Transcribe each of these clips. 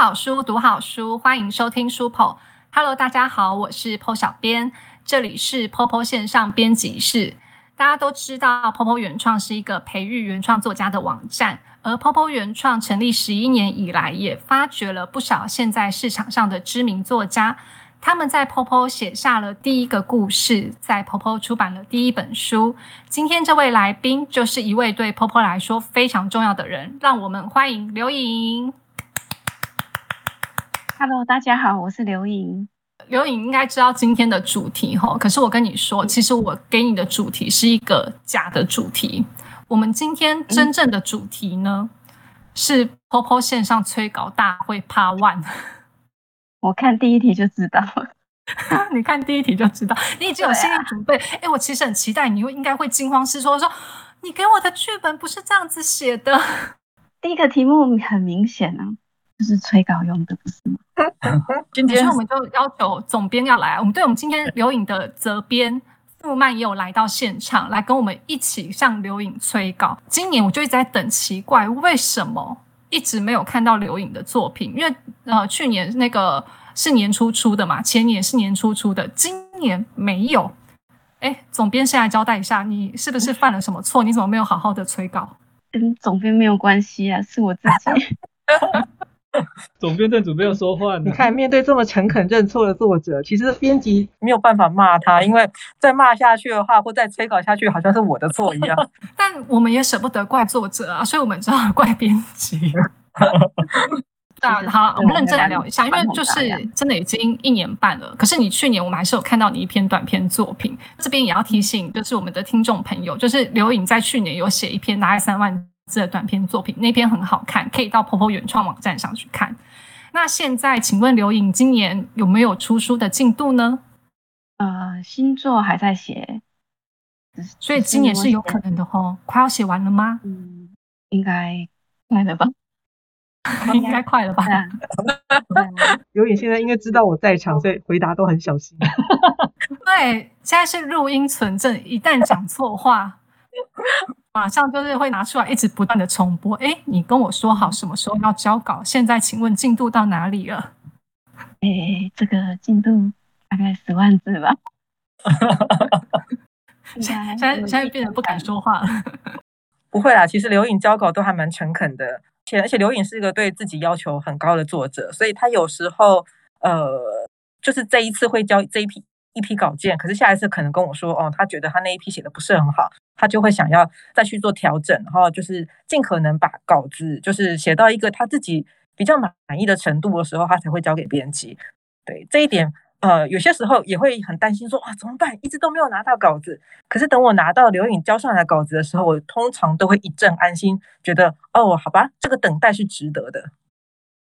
好书，读好书，欢迎收听书铺。Hello，大家好，我是 Po 小编，这里是 Popo 线上编辑室。大家都知道，Popo 原创是一个培育原创作家的网站，而 Popo 原创成立十一年以来，也发掘了不少现在市场上的知名作家。他们在 Popo 写下了第一个故事，在 Popo 出版了第一本书。今天这位来宾就是一位对 Popo 来说非常重要的人，让我们欢迎刘颖。Hello，大家好，我是刘颖。刘颖应该知道今天的主题哈，可是我跟你说，其实我给你的主题是一个假的主题。我们今天真正的主题呢，是 Popo 线上催稿大会 Part One。我看第一题就知道，你看第一题就知道，你已经有心理准备。哎，我其实很期待，你会应该会惊慌失措，说你给我的剧本不是这样子写的。第一个题目很明显啊，就是催稿用的，不是吗？今天我们就要求总编要来，我们对我们今天刘颖的责编傅曼也有来到现场，来跟我们一起向刘颖催稿。今年我就一直在等，奇怪为什么？一直没有看到刘颖的作品，因为呃，去年那个是年初出的嘛，前年是年初出的，今年没有。哎，总编先来交代一下，你是不是犯了什么错？你怎么没有好好的催稿？跟总编没有关系啊，是我自己。总编正准备要说话呢。你看，面对这么诚恳认错的作者，其实编辑没有办法骂他，因为再骂下去的话，或再催稿下去，好像是我的错一样。但我们也舍不得怪作者啊，所以我们只好怪编辑。啊，好，我们认真来聊一下，因为就是真的已经一年半了。可是你去年我们还是有看到你一篇短篇作品，这边也要提醒，就是我们的听众朋友，就是刘颖在去年有写一篇大概三万。这短篇作品那篇很好看，可以到婆婆原创网站上去看。那现在，请问刘颖今年有没有出书的进度呢？呃，新作还在写，所以今年是有可能的哦。快要写完了吗？嗯，应该快了吧？应该快了吧？刘颖现在应该知道我在场，所以回答都很小心。对，现在是录音存证，一旦讲错话。马上就是会拿出来，一直不断的重播。哎，你跟我说好什么时候要交稿？现在请问进度到哪里了？哎，这个进度大概十万字吧。现在现在变得不敢说话了。不会啦，其实刘颖交稿都还蛮诚恳的，且而且刘颖是一个对自己要求很高的作者，所以他有时候呃，就是这一次会交这一批。一批稿件，可是下一次可能跟我说，哦，他觉得他那一批写的不是很好，他就会想要再去做调整，然后就是尽可能把稿子就是写到一个他自己比较满意的程度的时候，他才会交给编辑。对这一点，呃，有些时候也会很担心，说啊怎么办，一直都没有拿到稿子。可是等我拿到刘颖交上来稿子的时候，我通常都会一阵安心，觉得哦，好吧，这个等待是值得的。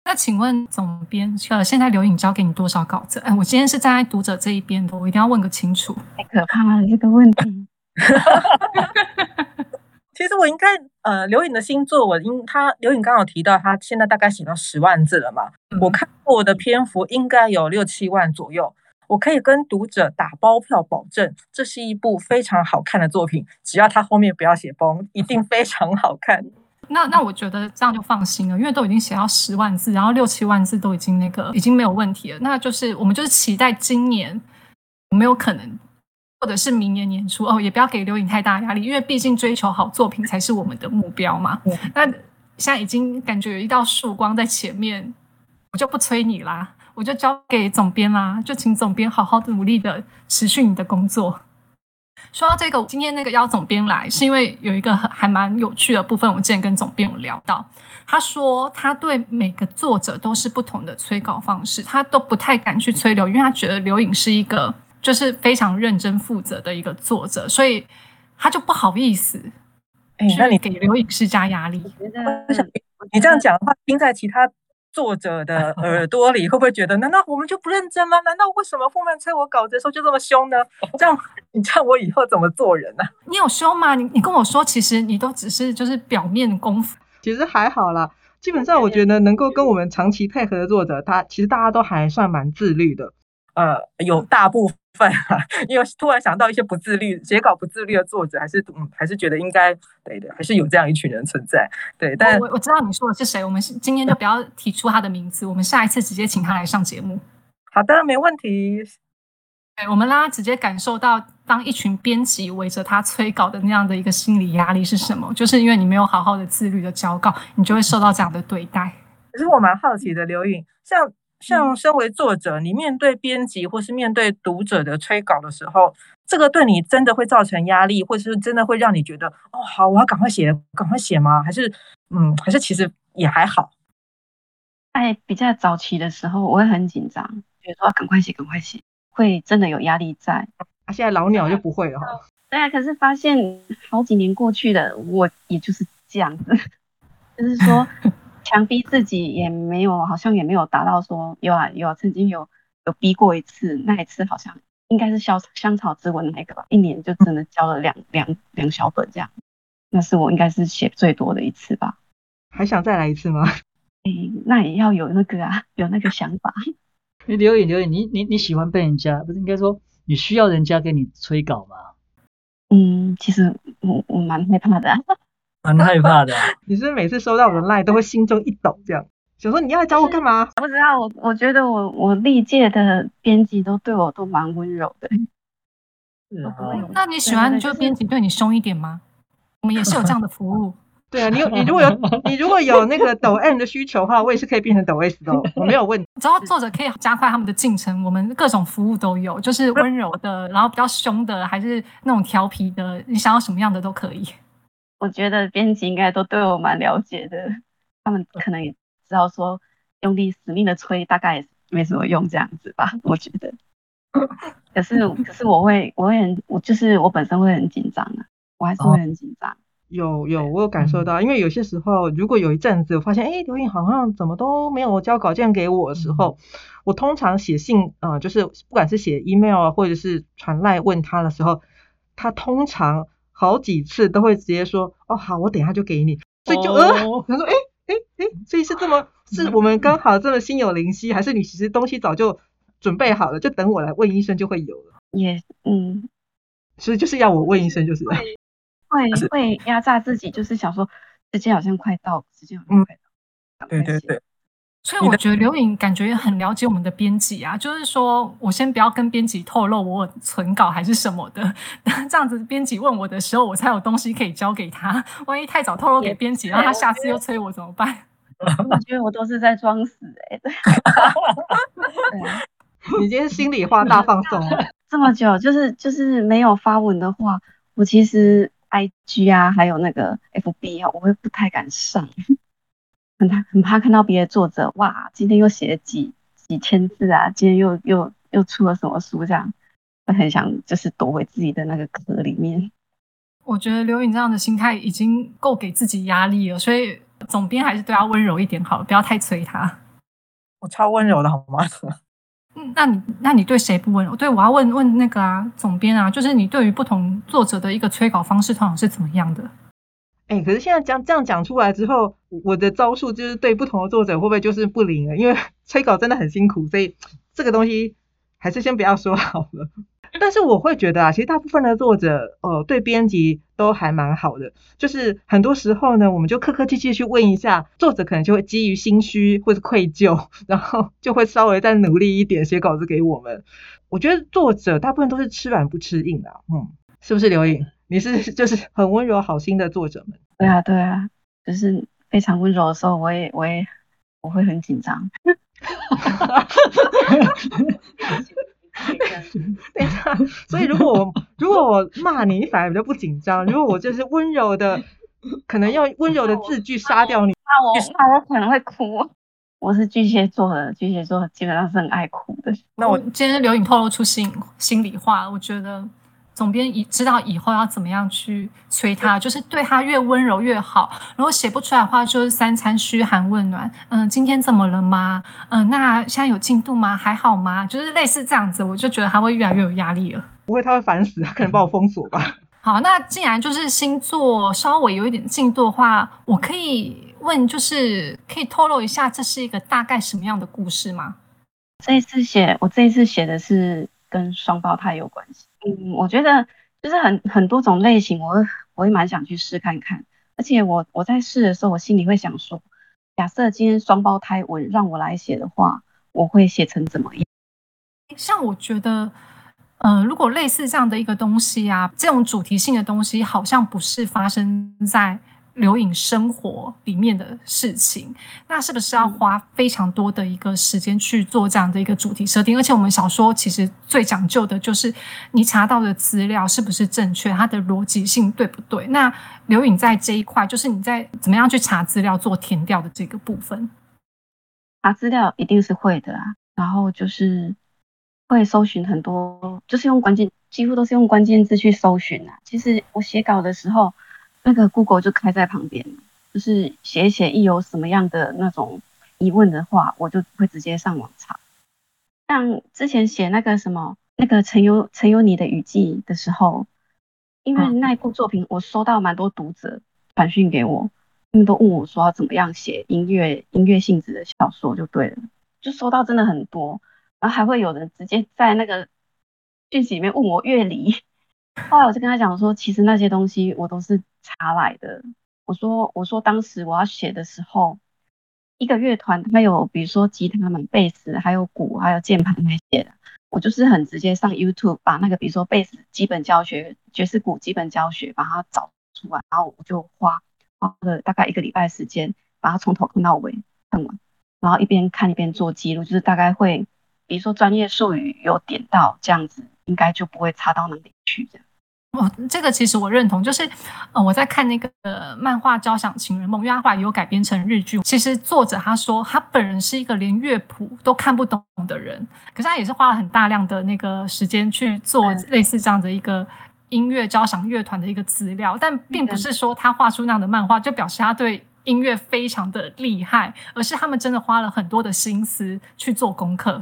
那请问总编，呃，现在刘颖交给你多少稿子？哎，我今天是站在读者这一边的，我一定要问个清楚。太可怕了，这个问题。其实我应该，呃，刘颖的新作，我应他刘颖刚好提到，他现在大概写到十万字了嘛。我看过的篇幅应该有六七万左右，我可以跟读者打包票保证，这是一部非常好看的作品，只要他后面不要写崩，一定非常好看。那那我觉得这样就放心了，因为都已经写到十万字，然后六七万字都已经那个已经没有问题了。那就是我们就是期待今年有没有可能，或者是明年年初哦，也不要给刘颖太大压力，因为毕竟追求好作品才是我们的目标嘛。那现在已经感觉有一道曙光在前面，我就不催你啦，我就交给总编啦，就请总编好好的努力的持续你的工作。说到这个，今天那个邀总编来，是因为有一个还蛮有趣的部分。我之前跟总编有聊到，他说他对每个作者都是不同的催稿方式，他都不太敢去催刘，因为他觉得刘颖是一个就是非常认真负责的一个作者，所以他就不好意思。哎，那你给刘颖施加压力？我觉得你这样讲的话，听在其他。作者的 耳朵里会不会觉得？难道我们就不认真吗？难道为什么后面催我稿子的时候就这么凶呢？这样 你叫我以后怎么做人呢？你有凶吗？你你跟我说，其实你都只是就是表面功夫。其实还好啦，基本上我觉得能够跟我们长期配合的作者，他其实大家都还算蛮自律的。呃，有大部分啊，因为突然想到一些不自律、写稿不自律的作者，还是嗯，还是觉得应该对的，还是有这样一群人存在。对，但我我知道你说的是谁，我们今天就不要提出他的名字，我们下一次直接请他来上节目。好的，没问题。对，我们让他直接感受到，当一群编辑围着他催稿的那样的一个心理压力是什么？就是因为你没有好好的自律的交稿，你就会受到这样的对待。可是我蛮好奇的，刘颖，像像身为作者，你面对编辑或是面对读者的催稿的时候，这个对你真的会造成压力，或者是真的会让你觉得，哦，好，我要赶快写，赶快写吗？还是，嗯，还是其实也还好？在比较早期的时候，我会很紧张，觉得说赶快写，赶快写。会真的有压力在，啊，现在老鸟就不会了哈。对啊，可是发现好几年过去了，我也就是这样子，就是说强逼自己也没有，好像也没有达到说有啊有啊，曾经有有逼过一次，那一次好像应该是香香草之吻那个吧，一年就真的交了两两两小本这样，那是我应该是写最多的一次吧。还想再来一次吗？哎，那也要有那个啊，有那个想法。你留言留言，你你你喜欢被人家不是应该说你需要人家给你催稿吗？嗯，其实我我蛮害怕的，蛮害怕的。你是是每次收到我的赖都会心中一抖，这样想说你要来找我干嘛？不知道，我我觉得我我历届的编辑都对我都蛮温柔的。是啊，那你喜欢就编辑对你凶一点吗？我们也是有这样的服务。对啊，你有你如果有你如果有那个抖 M 的需求的话，我也是可以变成抖 S 的，我没有问题。只要作者可以加快他们的进程，我们各种服务都有，就是温柔的，然后比较凶的，还是那种调皮的，你想要什么样的都可以。我觉得编辑应该都对我蛮了解的，他们可能也知道说用力死命的催，大概也没什么用这样子吧。我觉得，可是可是我会我会很我就是我本身会很紧张啊，我还是会很紧张。有有，我有感受到，因为有些时候，如果有一阵子我发现，哎，刘颖好像怎么都没有交稿件给我的时候，我通常写信，呃，就是不管是写 email 啊，或者是传来问他的时候，他通常好几次都会直接说，哦，好，我等一下就给你。所以就呃，他说，哎哎哎，所以是这么，是我们刚好这么心有灵犀，还是你其实东西早就准备好了，就等我来问医生就会有了？也，嗯，所以就是要我问医生，就是。会会压榨自己，就是想说时间好像快到，时间好像快到。对对对，所以我觉得刘颖感觉很了解我们的编辑啊，就是说我先不要跟编辑透露我存稿还是什么的，这样子编辑问我的时候，我才有东西可以交给他。万一太早透露给编辑，然后他下次又催我怎么办？我觉得我都是在装死哎。你今天心里话大放送，这么久就是就是没有发文的话，我其实。I G 啊，还有那个 F B 啊，我会不太敢上，很怕很怕看到别的作者哇，今天又写了几几千字啊，今天又又又出了什么书，这样会很想就是躲回自己的那个壳里面。我觉得刘颖这样的心态已经够给自己压力了，所以总编还是对他温柔一点好了，不要太催他。我超温柔的好吗？嗯，那你那你对谁不温柔？对我要问问那个啊，总编啊，就是你对于不同作者的一个催稿方式，通常是怎么样的？哎，可是现在讲这样讲出来之后，我的招数就是对不同的作者会不会就是不灵了？因为 催稿真的很辛苦，所以这个东西还是先不要说好了。但是我会觉得啊，其实大部分的作者，呃，对编辑都还蛮好的。就是很多时候呢，我们就客客气气去问一下，作者可能就会基于心虚或者愧疚，然后就会稍微再努力一点写稿子给我们。我觉得作者大部分都是吃软不吃硬的，嗯，是不是刘颖？你是 就是很温柔好心的作者们？对啊，对啊，就是非常温柔的时候，我也我也我会很紧张。等一下，所以如果我如果我骂你，你反而比较不紧张；如果我就是温柔的，可能要温柔的字句杀掉你，那我那我可能会哭。我是巨蟹座的，巨蟹座基本上是很爱哭的。那我今天刘颖透露出心心里话，我觉得。总编以知道以后要怎么样去催他，就是对他越温柔越好。如果写不出来的话，就是三餐嘘寒问暖。嗯，今天怎么了吗？嗯，那现在有进度吗？还好吗？就是类似这样子，我就觉得他会越来越有压力了。不会，他会烦死，他可能把我封锁吧。好，那既然就是星座稍微有一点进度的话，我可以问，就是可以透露一下，这是一个大概什么样的故事吗？这一次写，我这一次写的是跟双胞胎有关系。嗯，我觉得就是很很多种类型，我我也蛮想去试看看。而且我我在试的时候，我心里会想说，假设今天双胞胎我让我来写的话，我会写成怎么样？像我觉得，呃，如果类似这样的一个东西啊，这种主题性的东西，好像不是发生在。留影生活里面的事情，那是不是要花非常多的一个时间去做这样的一个主题设定？而且我们小说其实最讲究的就是你查到的资料是不是正确，它的逻辑性对不对？那留影在这一块，就是你在怎么样去查资料做填调的这个部分。查资料一定是会的啊，然后就是会搜寻很多，就是用关键，几乎都是用关键字去搜寻啊。其实我写稿的时候。那个 Google 就开在旁边，就是写一写，一有什么样的那种疑问的话，我就会直接上网查。像之前写那个什么那个曾有曾有你的雨季的时候，因为那一部作品，我收到蛮多读者传讯给我，他们都问我说要怎么样写音乐音乐性质的小说就对了，就收到真的很多，然后还会有人直接在那个讯息里面问我乐理。后来我就跟他讲说，其实那些东西我都是查来的。我说，我说当时我要写的时候，一个乐团它有，比如说吉他、嘛、贝斯，还有鼓，还有键盘那些的，我就是很直接上 YouTube 把那个，比如说贝斯基本教学、爵士鼓基本教学把它找出来，然后我就花花了大概一个礼拜时间把它从头看到尾看完，然后一边看一边做记录，就是大概会，比如说专业术语有点到这样子。应该就不会差到哪里去这样。哦，这个其实我认同，就是呃，我在看那个漫画《交响情人梦》，因为它后来有改编成日剧。其实作者他说他本人是一个连乐谱都看不懂的人，可是他也是花了很大量的那个时间去做类似这样的一个音乐交响乐团的一个资料。但并不是说他画出那样的漫画就表示他对音乐非常的厉害，而是他们真的花了很多的心思去做功课。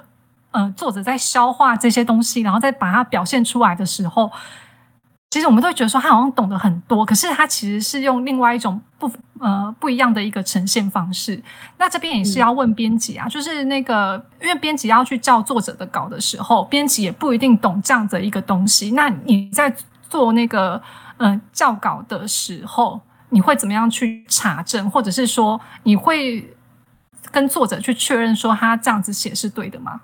呃，作者在消化这些东西，然后再把它表现出来的时候，其实我们都会觉得说他好像懂得很多，可是他其实是用另外一种不呃不一样的一个呈现方式。那这边也是要问编辑啊，就是那个因为编辑要去校作者的稿的时候，编辑也不一定懂这样的一个东西。那你在做那个嗯校稿的时候，你会怎么样去查证，或者是说你会跟作者去确认说他这样子写是对的吗？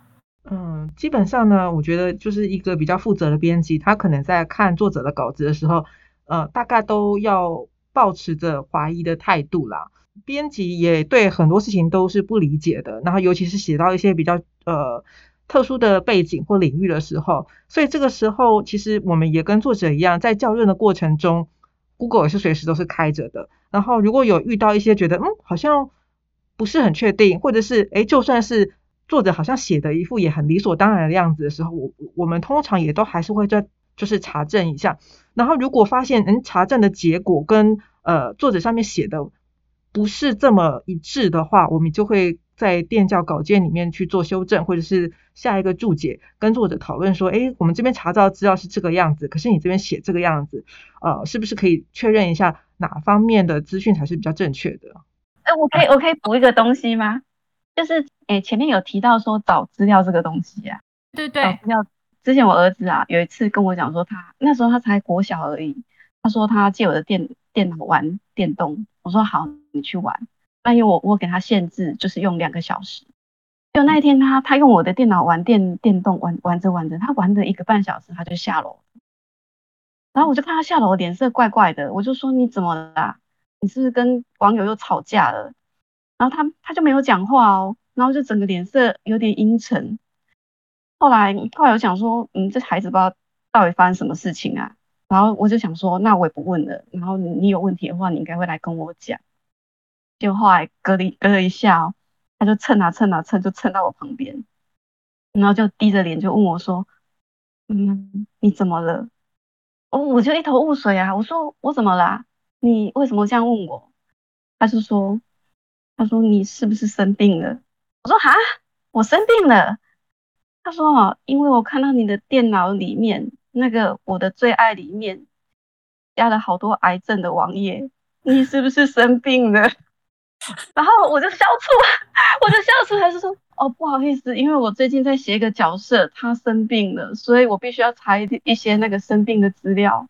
嗯，基本上呢，我觉得就是一个比较负责的编辑，他可能在看作者的稿子的时候，呃，大概都要保持着怀疑的态度啦。编辑也对很多事情都是不理解的，然后尤其是写到一些比较呃特殊的背景或领域的时候，所以这个时候其实我们也跟作者一样，在校正的过程中，Google 也是随时都是开着的。然后如果有遇到一些觉得嗯好像不是很确定，或者是哎就算是。作者好像写的一副也很理所当然的样子的时候，我我们通常也都还是会在就是查证一下，然后如果发现嗯查证的结果跟呃作者上面写的不是这么一致的话，我们就会在电教稿件里面去做修正，或者是下一个注解跟作者讨论说，哎，我们这边查到资料是这个样子，可是你这边写这个样子，呃，是不是可以确认一下哪方面的资讯才是比较正确的？哎，我可以我可以补一个东西吗？就是，诶，前面有提到说找资料这个东西啊，对对，找资料。之前我儿子啊，有一次跟我讲说，他那时候他才国小而已，他说他借我的电电脑玩电动，我说好，你去玩。那因为我我给他限制，就是用两个小时。就那一天他他用我的电脑玩电电动，玩玩着玩着，他玩了一个半小时，他就下楼。然后我就看他下楼脸色怪怪的，我就说你怎么啦？你是不是跟网友又吵架了？然后他他就没有讲话哦，然后就整个脸色有点阴沉。后来后来我想说，嗯，这孩子不知道到底发生什么事情啊。然后我就想说，那我也不问了。然后你有问题的话，你应该会来跟我讲。就后来隔了隔了一下哦，他就蹭啊蹭啊蹭，就蹭到我旁边，然后就低着脸就问我说：“嗯，你怎么了？”哦，我就一头雾水啊。我说我怎么啦？你为什么这样问我？他就说。他说：“你是不是生病了？”我说：“哈，我生病了。”他说：“哦，因为我看到你的电脑里面那个我的最爱里面加了好多癌症的网页，你是不是生病了？” 然后我就笑出，我就笑出来，就说：“哦，不好意思，因为我最近在写一个角色，他生病了，所以我必须要查一一些那个生病的资料，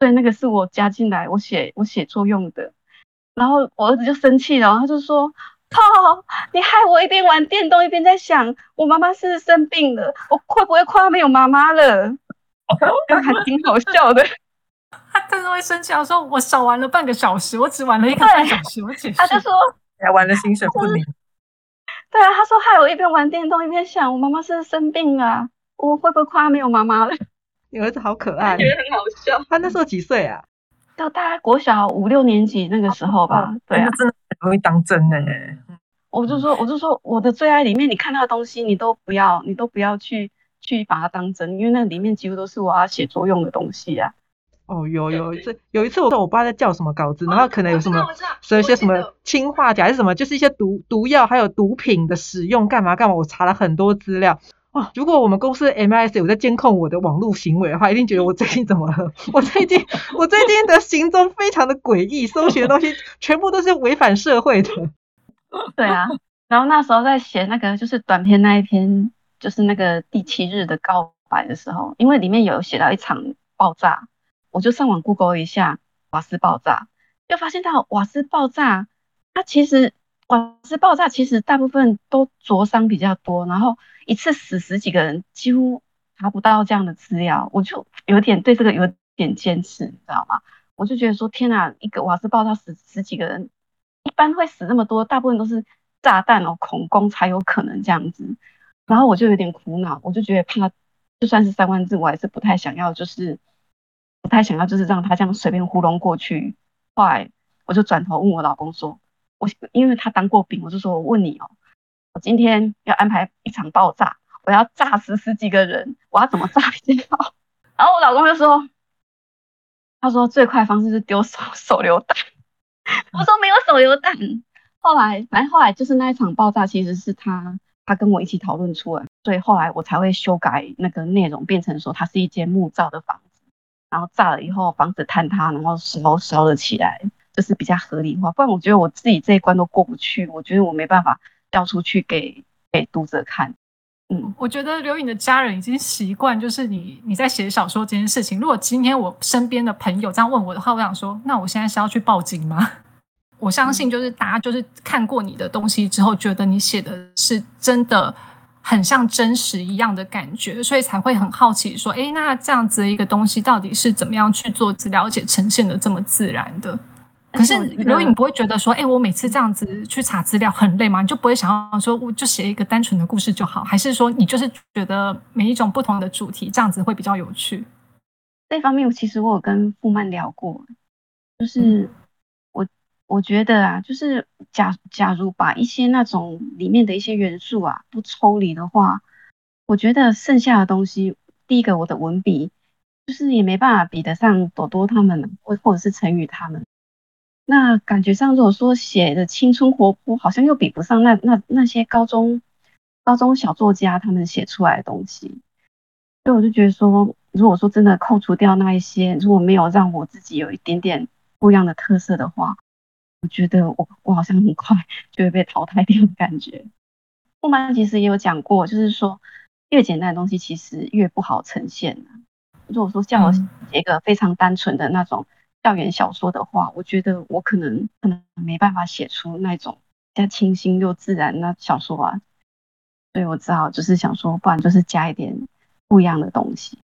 对那个是我加进来我写我写作用的。然后我儿子就生气了，他就说：“靠，你害我一边玩电动一边在想，我妈妈是生病了，我会不会快要没有妈妈了？” 还挺好笑的。他真的会生气，他说：“我少玩了半个小时，我只玩了一个半小时。”我解释，他就说：“ 还玩的心神不宁。”对啊，他说害我一边玩电动一边想，我妈妈是生病了，我会不会快要没有妈妈了？你儿子好可爱，觉得很好笑。他那时候几岁啊？就大概国小五六年级那个时候吧。对啊，真的很容易当真呢。我就说，我就说，我的最爱里面，你看到的东西，你都不要，你都不要去去把它当真，因为那里面几乎都是我要写作用的东西啊。哦，有有一次，有一次我说我不知道在叫什么稿子，然后可能有什么说一些什么氰化钾还是什么，就是一些毒毒药还有毒品的使用干嘛干嘛，我查了很多资料。哇，如果我们公司 MIS 有在监控我的网络行为的话，一定觉得我最近怎么了？我最近我最近的行踪非常的诡异，搜寻的东西全部都是违反社会的。对啊，然后那时候在写那个就是短篇那一篇，就是那个第七日的告白的时候，因为里面有写到一场爆炸。我就上网 Google 一下瓦斯爆炸，就发现到瓦斯爆炸，它其实瓦斯爆炸其实大部分都灼伤比较多，然后一次死十几个人，几乎查不到这样的资料，我就有点对这个有点坚持，你知道吗？我就觉得说天哪，一个瓦斯爆炸死十几个人，一般会死那么多，大部分都是炸弹哦恐攻才有可能这样子，然后我就有点苦恼，我就觉得怕就算是三万字，我还是不太想要，就是。不太想要，就是让他这样随便糊弄过去。后来我就转头问我老公说：“我因为他当过兵，我就说我问你哦，我今天要安排一场爆炸，我要炸死十几个人，我要怎么炸比较好？” 然后我老公就说：“他说最快方式是丢手手榴弹。”我说没有手榴弹。后来反正后来就是那一场爆炸，其实是他他跟我一起讨论出来，所以后来我才会修改那个内容，变成说它是一间木造的房子。然后炸了以后，房子坍塌，然后烧烧了起来，这是比较合理化。不然我觉得我自己这一关都过不去，我觉得我没办法交出去给给读者看。嗯，我觉得刘颖的家人已经习惯，就是你你在写小说这件事情。如果今天我身边的朋友这样问我的话，我想说，那我现在是要去报警吗？我相信，就是大家就是看过你的东西之后，觉得你写的是真的。很像真实一样的感觉，所以才会很好奇，说，哎，那这样子的一个东西到底是怎么样去做了解，呈现的这么自然的？可是刘颖不会觉得说，哎，我每次这样子去查资料很累吗？你就不会想要说，我就写一个单纯的故事就好？还是说，你就是觉得每一种不同的主题这样子会比较有趣？这方面，其实我有跟傅曼聊过，就是。我觉得啊，就是假假如把一些那种里面的一些元素啊不抽离的话，我觉得剩下的东西，第一个我的文笔就是也没办法比得上朵朵他们，或或者是陈宇他们。那感觉上如果说写的青春活泼，好像又比不上那那那些高中高中小作家他们写出来的东西。所以我就觉得说，如果说真的扣除掉那一些，如果没有让我自己有一点点不一样的特色的话。我觉得我我好像很快就会被淘汰掉的感觉。布曼其实也有讲过，就是说越简单的东西其实越不好呈现。如果说叫我写一个非常单纯的那种校园小说的话，我觉得我可能可能没办法写出那种比较清新又自然的小说啊。所以我只好就是想说，不然就是加一点不一样的东西。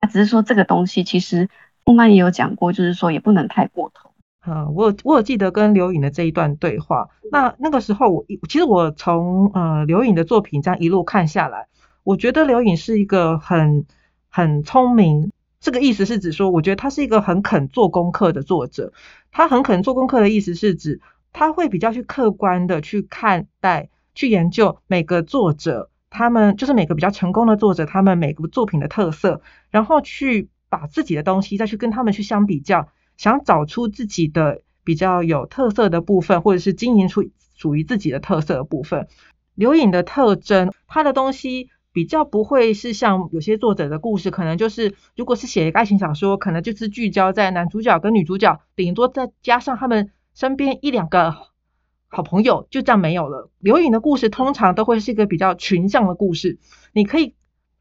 那只是说这个东西其实布曼也有讲过，就是说也不能太过头。嗯，我我有记得跟刘颖的这一段对话。那那个时候，我其实我从呃刘颖的作品这样一路看下来，我觉得刘颖是一个很很聪明。这个意思是指说，我觉得他是一个很肯做功课的作者。他很肯做功课的意思是指，他会比较去客观的去看待、去研究每个作者，他们就是每个比较成功的作者，他们每个作品的特色，然后去把自己的东西再去跟他们去相比较。想找出自己的比较有特色的部分，或者是经营出属于自己的特色的部分。刘颖的特征，他的东西比较不会是像有些作者的故事，可能就是如果是写一个爱情小说，可能就是聚焦在男主角跟女主角，顶多再加上他们身边一两个好朋友，就这样没有了。刘颖的故事通常都会是一个比较群像的故事，你可以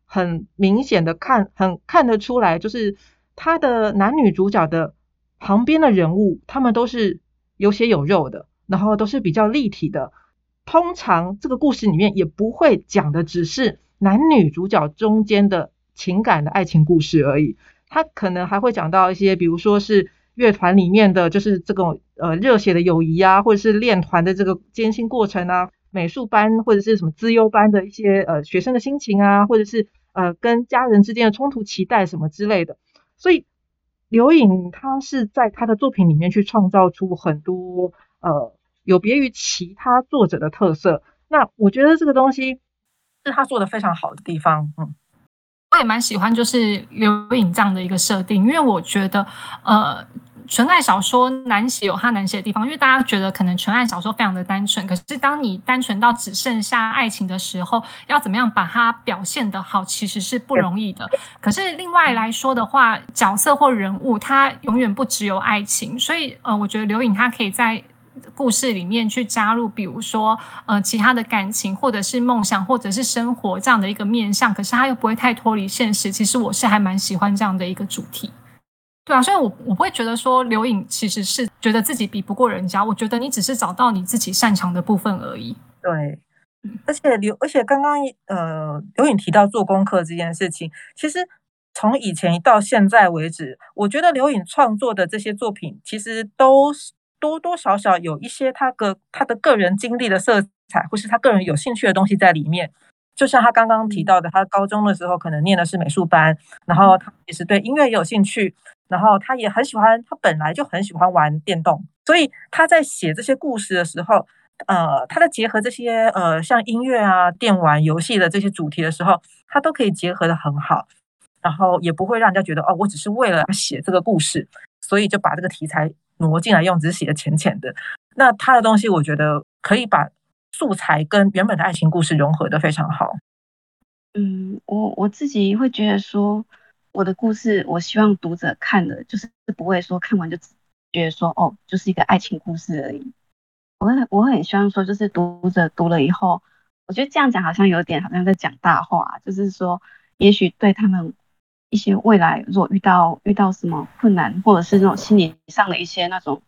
很明显的看，很看得出来，就是他的男女主角的旁边的人物，他们都是有血有肉的，然后都是比较立体的。通常这个故事里面也不会讲的只是男女主角中间的情感的爱情故事而已，他可能还会讲到一些，比如说是。乐团里面的就是这种呃热血的友谊啊，或者是练团的这个艰辛过程啊，美术班或者是什么资优班的一些呃学生的心情啊，或者是呃跟家人之间的冲突期待什么之类的。所以刘颖他是在他的作品里面去创造出很多呃有别于其他作者的特色。那我觉得这个东西是他做的非常好的地方，嗯。我也蛮喜欢，就是刘颖这样的一个设定，因为我觉得，呃，纯爱小说难写有它难写的地方，因为大家觉得可能纯爱小说非常的单纯，可是当你单纯到只剩下爱情的时候，要怎么样把它表现得好，其实是不容易的。可是另外来说的话，角色或人物，它永远不只有爱情，所以，呃，我觉得刘颖她可以在。故事里面去加入，比如说呃其他的感情，或者是梦想，或者是生活这样的一个面向，可是他又不会太脱离现实。其实我是还蛮喜欢这样的一个主题，对啊，所以我我不会觉得说刘颖其实是觉得自己比不过人家，我觉得你只是找到你自己擅长的部分而已。对，而且刘而且刚刚呃刘颖提到做功课这件事情，其实从以前到现在为止，我觉得刘颖创作的这些作品其实都。多多少少有一些他个他的个人经历的色彩，或是他个人有兴趣的东西在里面。就像他刚刚提到的，他高中的时候可能念的是美术班，然后他也是对音乐也有兴趣，然后他也很喜欢，他本来就很喜欢玩电动，所以他在写这些故事的时候，呃，他在结合这些呃像音乐啊、电玩游戏的这些主题的时候，他都可以结合的很好，然后也不会让人家觉得哦，我只是为了写这个故事，所以就把这个题材。挪进来用，只是写的浅浅的。那他的东西，我觉得可以把素材跟原本的爱情故事融合的非常好。嗯，我我自己会觉得说，我的故事，我希望读者看的，就是不会说看完就觉得说，哦，就是一个爱情故事而已。我会我很希望说，就是读者读了以后，我觉得这样讲好像有点好像在讲大话，就是说，也许对他们。一些未来如果遇到遇到什么困难，或者是那种心理上的一些那种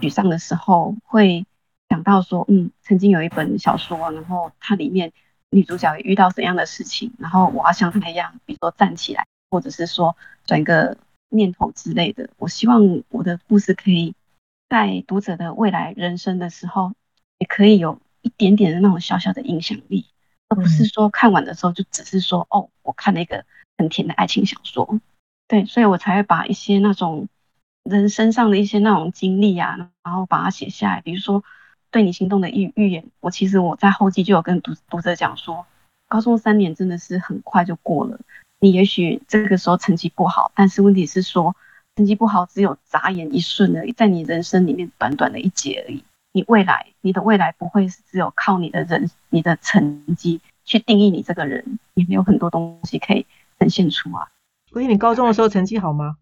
沮丧的时候，会想到说，嗯，曾经有一本小说，然后它里面女主角遇到怎样的事情，然后我要像她一样，比如说站起来，或者是说转个念头之类的。我希望我的故事可以在读者的未来人生的时候，也可以有一点点的那种小小的影响力，而不是说看完的时候就只是说，哦，我看了一个。很甜的爱情小说，对，所以我才会把一些那种人身上的一些那种经历啊，然后把它写下来。比如说对你心动的预预言，我其实我在后记就有跟读读者讲说，高中三年真的是很快就过了。你也许这个时候成绩不好，但是问题是说成绩不好只有眨眼一瞬而已，在你人生里面短短的一节而已。你未来，你的未来不会是只有靠你的人、你的成绩去定义你这个人，你没有很多东西可以。呈现出啊！所以你高中的时候成绩好吗？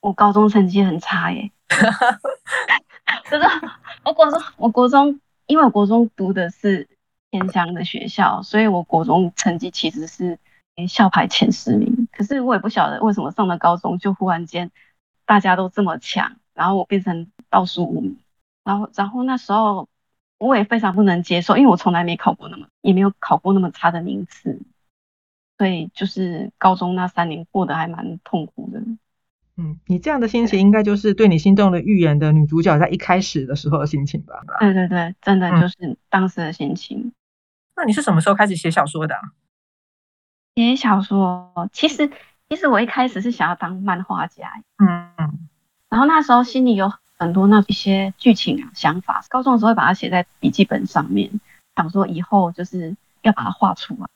我高中成绩很差耶，真的。我国中，我国中，因为我国中读的是偏乡的学校，所以我国中成绩其实是校排前十名。可是我也不晓得为什么上了高中就忽然间大家都这么强，然后我变成倒数五名。然后，然后那时候我也非常不能接受，因为我从来没考过那么，也没有考过那么差的名次。所以就是高中那三年过得还蛮痛苦的。嗯，你这样的心情应该就是对你心动的预言的女主角在一开始的时候的心情吧？对对对，真的就是当时的心情。那你是什么时候开始写小说的？写小说，其实其实我一开始是想要当漫画家。嗯嗯。然后那时候心里有很多那一些剧情啊想法，高中的时候会把它写在笔记本上面，想说以后就是要把它画出来。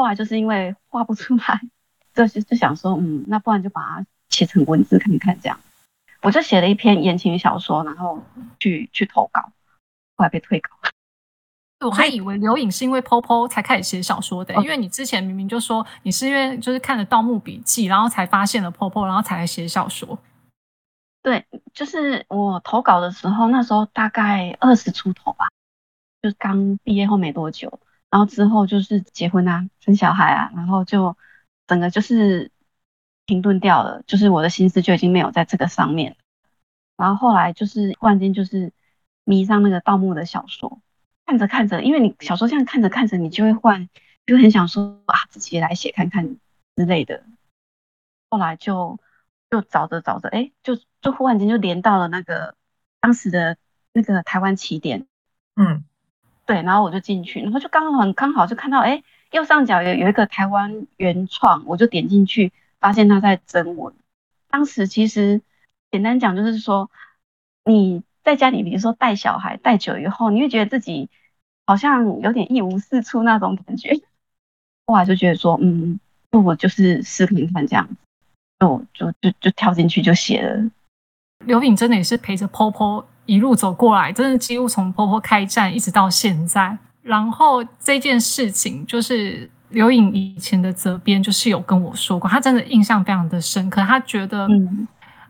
后来就是因为画不出来，就就想说，嗯，那不然就把它写成文字看看这样。我就写了一篇言情小说，然后去去投稿，后来被退稿。我还以为刘颖是因为 POPO 才开始写小说的，因为你之前明明就说你是因为就是看了《盗墓笔记》，然后才发现了 POPO，然后才来写小说。对，就是我投稿的时候，那时候大概二十出头吧。就刚毕业后没多久，然后之后就是结婚啊，生小孩啊，然后就整个就是停顿掉了，就是我的心思就已经没有在这个上面。然后后来就是忽然间就是迷上那个盗墓的小说，看着看着，因为你小说这样看着看着，你就会换，就很想说啊，自己来写看看之类的。后来就就找着找着，哎，就就忽然间就连到了那个当时的那个台湾起点，嗯，对，然后我就进去，然后就刚好刚好就看到，哎，右上角有有一个台湾原创，我就点进去，发现他在征文。当时其实简单讲就是说，你在家里，比如说带小孩带久以后，你会觉得自己好像有点一无是处那种感觉。后来就觉得说，嗯，那我就是试看看这样子。就就就就跳进去就写了。刘颖真的也是陪着婆婆一路走过来，真的几乎从婆婆开战一直到现在。然后这件事情就是刘颖以前的责编就是有跟我说过，他真的印象非常的深刻。他觉得，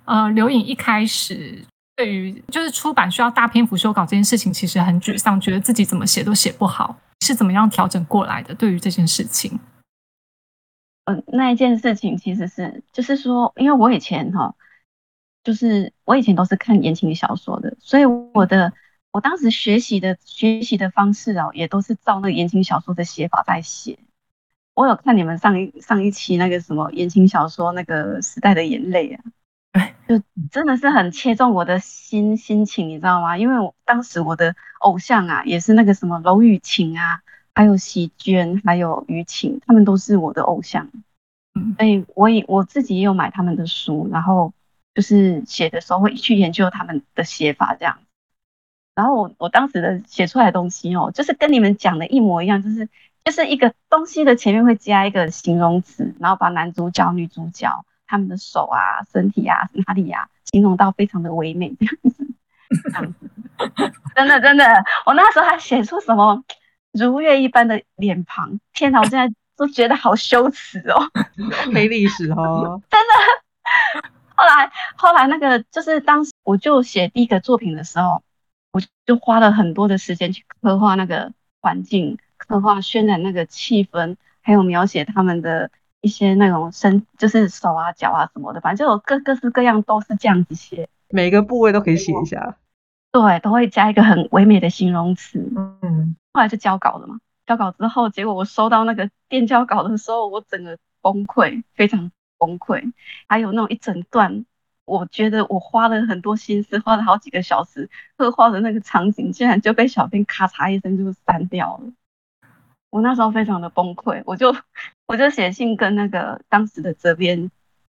呃，刘颖一开始对于就是出版需要大篇幅修稿这件事情，其实很沮丧，觉得自己怎么写都写不好，是怎么样调整过来的？对于这件事情。嗯，那一件事情其实是，就是说，因为我以前哈，就是我以前都是看言情小说的，所以我的我当时学习的学习的方式哦，也都是照那个言情小说的写法在写。我有看你们上一上一期那个什么言情小说那个时代的眼泪啊，就真的是很切中我的心心情，你知道吗？因为我当时我的偶像啊，也是那个什么娄雨晴啊。还有席娟，还有于晴，他们都是我的偶像，所以我也我自己也有买他们的书，然后就是写的时候会去研究他们的写法这样。然后我我当时的写出来的东西哦，就是跟你们讲的一模一样，就是就是一个东西的前面会加一个形容词，然后把男主角、女主角他们的手啊、身体啊、哪里啊形容到非常的唯美这样子，这样子，真的真的，我那时候还写出什么？如月一般的脸庞，天哪！我现在都觉得好羞耻哦，黑历史哦，真的。后来，后来那个就是当时我就写第一个作品的时候，我就花了很多的时间去刻画那个环境，刻画渲染那个气氛，还有描写他们的一些那种身，就是手啊、脚啊什么的，反正就各各式各样都是这样子写，每个部位都可以写一下。对，都会加一个很唯美的形容词。嗯，后来就交稿了嘛。交稿之后，结果我收到那个电交稿的时候，我整个崩溃，非常崩溃。还有那种一整段，我觉得我花了很多心思，花了好几个小时刻画的那个场景，竟然就被小编咔嚓一声就删掉了。我那时候非常的崩溃，我就 我就写信跟那个当时的责编。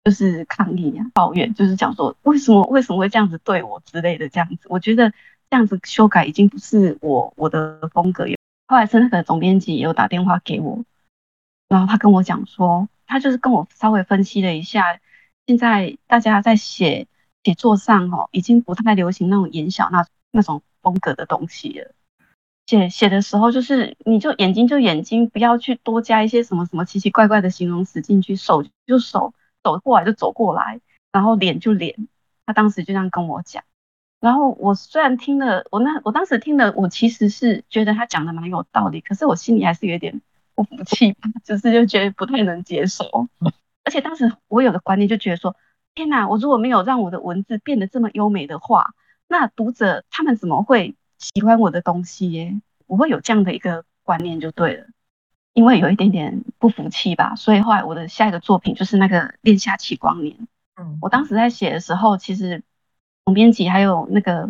就是抗议啊，抱怨，就是讲说为什么为什么会这样子对我之类的这样子，我觉得这样子修改已经不是我我的风格。后来是那个总编辑有打电话给我，然后他跟我讲说，他就是跟我稍微分析了一下，现在大家在写写作上哦，已经不太流行那种眼小那那种风格的东西了。写写的时候就是你就眼睛就眼睛，不要去多加一些什么什么奇奇怪怪的形容词进去，手就手。走过来就走过来，然后脸就脸，他当时就这样跟我讲。然后我虽然听了，我那我当时听了，我其实是觉得他讲的蛮有道理，可是我心里还是有点不服气，只是就觉得不太能接受。而且当时我有个观念就觉得说，天哪，我如果没有让我的文字变得这么优美的话，那读者他们怎么会喜欢我的东西耶？我会有这样的一个观念就对了。因为有一点点不服气吧，所以后来我的下一个作品就是那个《恋夏期光年》。嗯，我当时在写的时候，其实总编辑还有那个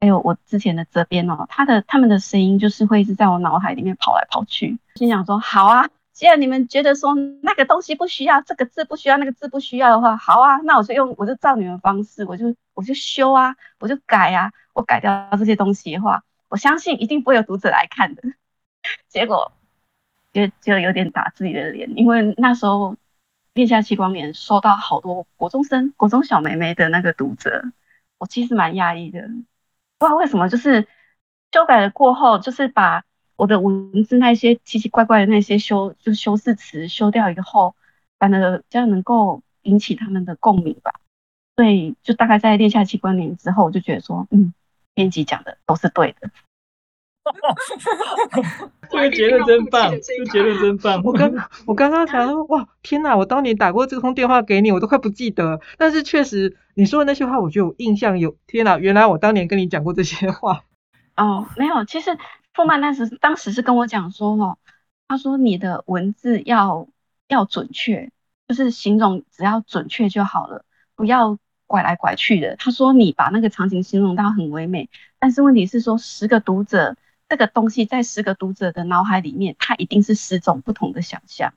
还有我之前的责编哦，他的他们的声音就是会一直在我脑海里面跑来跑去。心想说，好啊，既然你们觉得说那个东西不需要，这个字不需要，那个字不需要的话，好啊，那我就用我就照你们方式，我就我就修啊，我就改啊，我改掉这些东西的话，我相信一定不会有读者来看的。结果。就就有点打自己的脸，因为那时候《恋夏期光年》收到好多国中生、国中小妹妹的那个读者，我其实蛮压抑的。不知道为什么，就是修改了过后，就是把我的文字那些奇奇怪怪的那些修，就是修饰词修掉以后，反而这样能够引起他们的共鸣吧。所以就大概在《练下期关联》之后，我就觉得说，嗯，编辑讲的都是对的。这个结论真棒，这个结论真棒。我刚 我刚刚想说，哇，天哪！我当年打过这通电话给你，我都快不记得。但是确实，你说的那些话，我就有印象。有天哪，原来我当年跟你讲过这些话。哦，没有，其实富曼当时当时是跟我讲说，哦，他说你的文字要要准确，就是形容只要准确就好了，不要拐来拐去的。他说你把那个场景形容到很唯美，但是问题是说十个读者。这个东西在十个读者的脑海里面，它一定是十种不同的想象。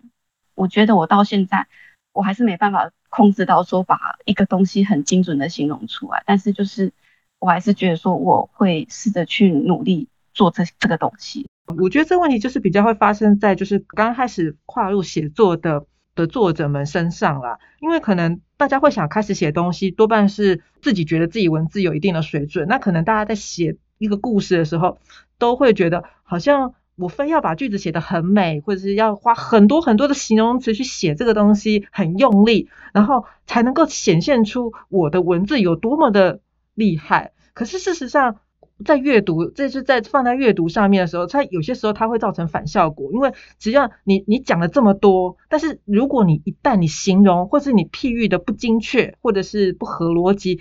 我觉得我到现在，我还是没办法控制到说把一个东西很精准的形容出来。但是就是我还是觉得说，我会试着去努力做这这个东西。我觉得这个问题就是比较会发生在就是刚开始跨入写作的的作者们身上啦，因为可能大家会想开始写东西，多半是自己觉得自己文字有一定的水准。那可能大家在写一个故事的时候。都会觉得好像我非要把句子写得很美，或者是要花很多很多的形容词去写这个东西，很用力，然后才能够显现出我的文字有多么的厉害。可是事实上，在阅读，这是在放在阅读上面的时候，它有些时候它会造成反效果，因为只要你你讲了这么多，但是如果你一旦你形容或是你譬喻的不精确，或者是不合逻辑。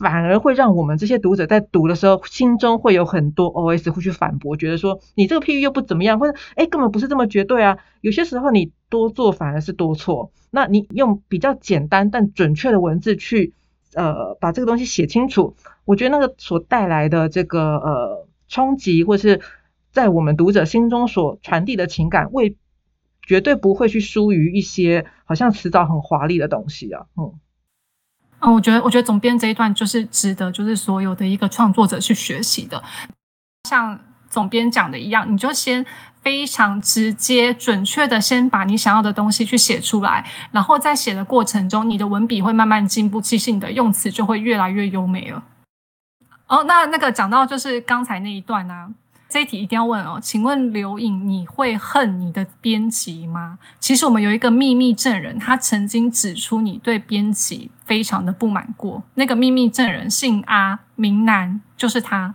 反而会让我们这些读者在读的时候，心中会有很多 OS 会去反驳，觉得说你这个譬喻又不怎么样，或者哎根本不是这么绝对啊。有些时候你多做反而是多错。那你用比较简单但准确的文字去呃把这个东西写清楚，我觉得那个所带来的这个呃冲击，或是在我们读者心中所传递的情感，未绝对不会去输于一些好像辞藻很华丽的东西啊，嗯。嗯，我觉得，我觉得总编这一段就是值得，就是所有的一个创作者去学习的。像总编讲的一样，你就先非常直接、准确的先把你想要的东西去写出来，然后在写的过程中，你的文笔会慢慢进步，即兴你的用词就会越来越优美了。哦，那那个讲到就是刚才那一段呢。这一题一定要问哦，请问刘颖，你会恨你的编辑吗？其实我们有一个秘密证人，他曾经指出你对编辑非常的不满过。那个秘密证人姓阿，名男，就是他。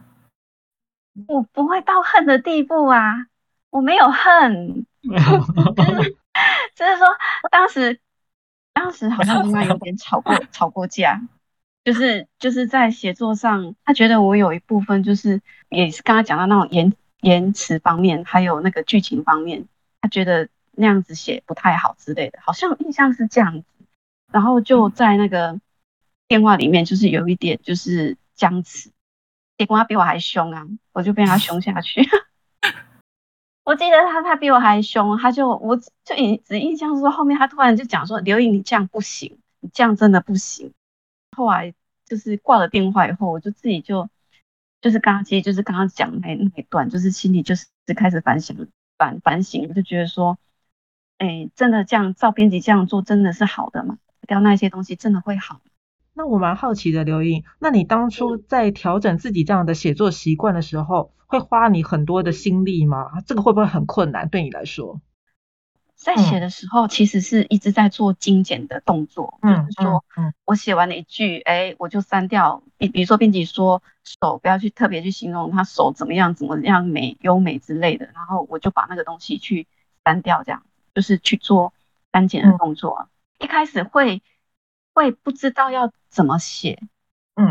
我不会到恨的地步啊，我没有恨，就是说当时当时好像跟他有点吵过吵过架，就是就是在写作上，他觉得我有一部分就是也是刚刚讲到那种言言辞方面，还有那个剧情方面，他觉得那样子写不太好之类的，好像印象是这样子。然后就在那个电话里面，就是有一点就是僵持，结果他比我还凶啊，我就被他凶下去。我记得他他比我还凶，他就我就印只印象说后面他突然就讲说刘颖你这样不行，你这样真的不行。后来就是挂了电话以后，我就自己就就是刚刚其实就是刚刚讲那那一段，就是心里就是开始反省反反省，我就觉得说，哎，真的这样照编辑这样做真的是好的吗？掉那些东西真的会好？那我蛮好奇的，刘颖，那你当初在调整自己这样的写作习惯的时候，会花你很多的心力吗？这个会不会很困难对你来说？在写的时候，其实是一直在做精简的动作，就是说，我写完了一句，哎，我就删掉。比比如说，编辑说手不要去特别去形容他手怎么样怎么样美优美之类的，然后我就把那个东西去删掉，这样就是去做删减的动作。一开始会会不知道要怎么写，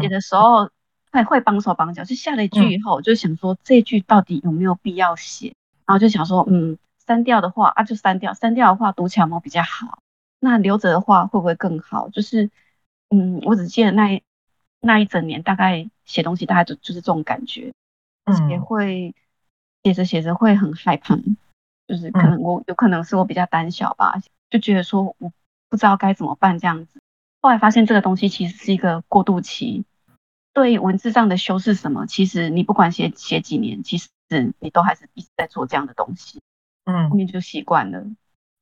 写的时候会会绑手绑脚，就下了一句以后，我就想说这句到底有没有必要写，然后就想说，嗯。删掉的话啊，就删掉。删掉的话，读起来有没有比较好？那留着的话，会不会更好？就是，嗯，我只记得那那一整年，大概写东西，大概就就是这种感觉。嗯，也会写着写着会很害怕，就是可能我有可能是我比较胆小吧，就觉得说我不知道该怎么办这样子。后来发现这个东西其实是一个过渡期，对文字上的修饰什么，其实你不管写写几年，其实你都还是一直在做这样的东西。嗯，后面就习惯了，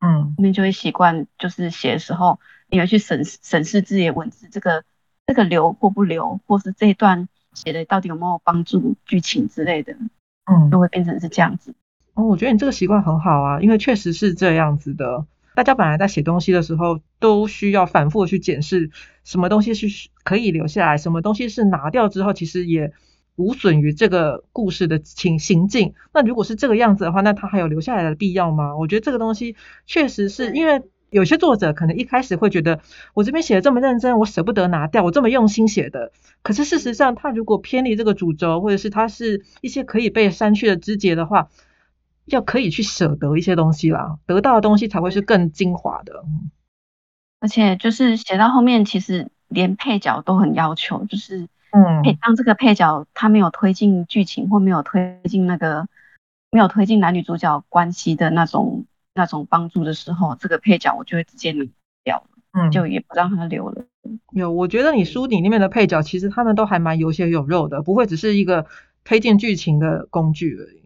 嗯，后面就会习惯，就是写的时候，你会去审审视自己的文字，这个这个留或不留，或是这一段写的到底有没有帮助剧情之类的，嗯，就会变成是这样子。哦，我觉得你这个习惯很好啊，因为确实是这样子的。大家本来在写东西的时候，都需要反复去检视什么东西是可以留下来，什么东西是拿掉之后，其实也无损于这个故事的情行径。那如果是这个样子的话，那他还有留下来的必要吗？我觉得这个东西确实是因为有些作者可能一开始会觉得我这边写的这么认真，我舍不得拿掉，我这么用心写的。可是事实上，他如果偏离这个主轴，或者是他是一些可以被删去的枝节的话，要可以去舍得一些东西啦，得到的东西才会是更精华的。而且就是写到后面，其实连配角都很要求，就是嗯配当这个配角他没有推进剧情或没有推进那个没有推进男女主角关系的那种那种帮助的时候，这个配角我就会直接拿掉了，嗯，就也不让他留了。有，我觉得你书里面的配角其实他们都还蛮有血有肉的，不会只是一个推进剧情的工具而已。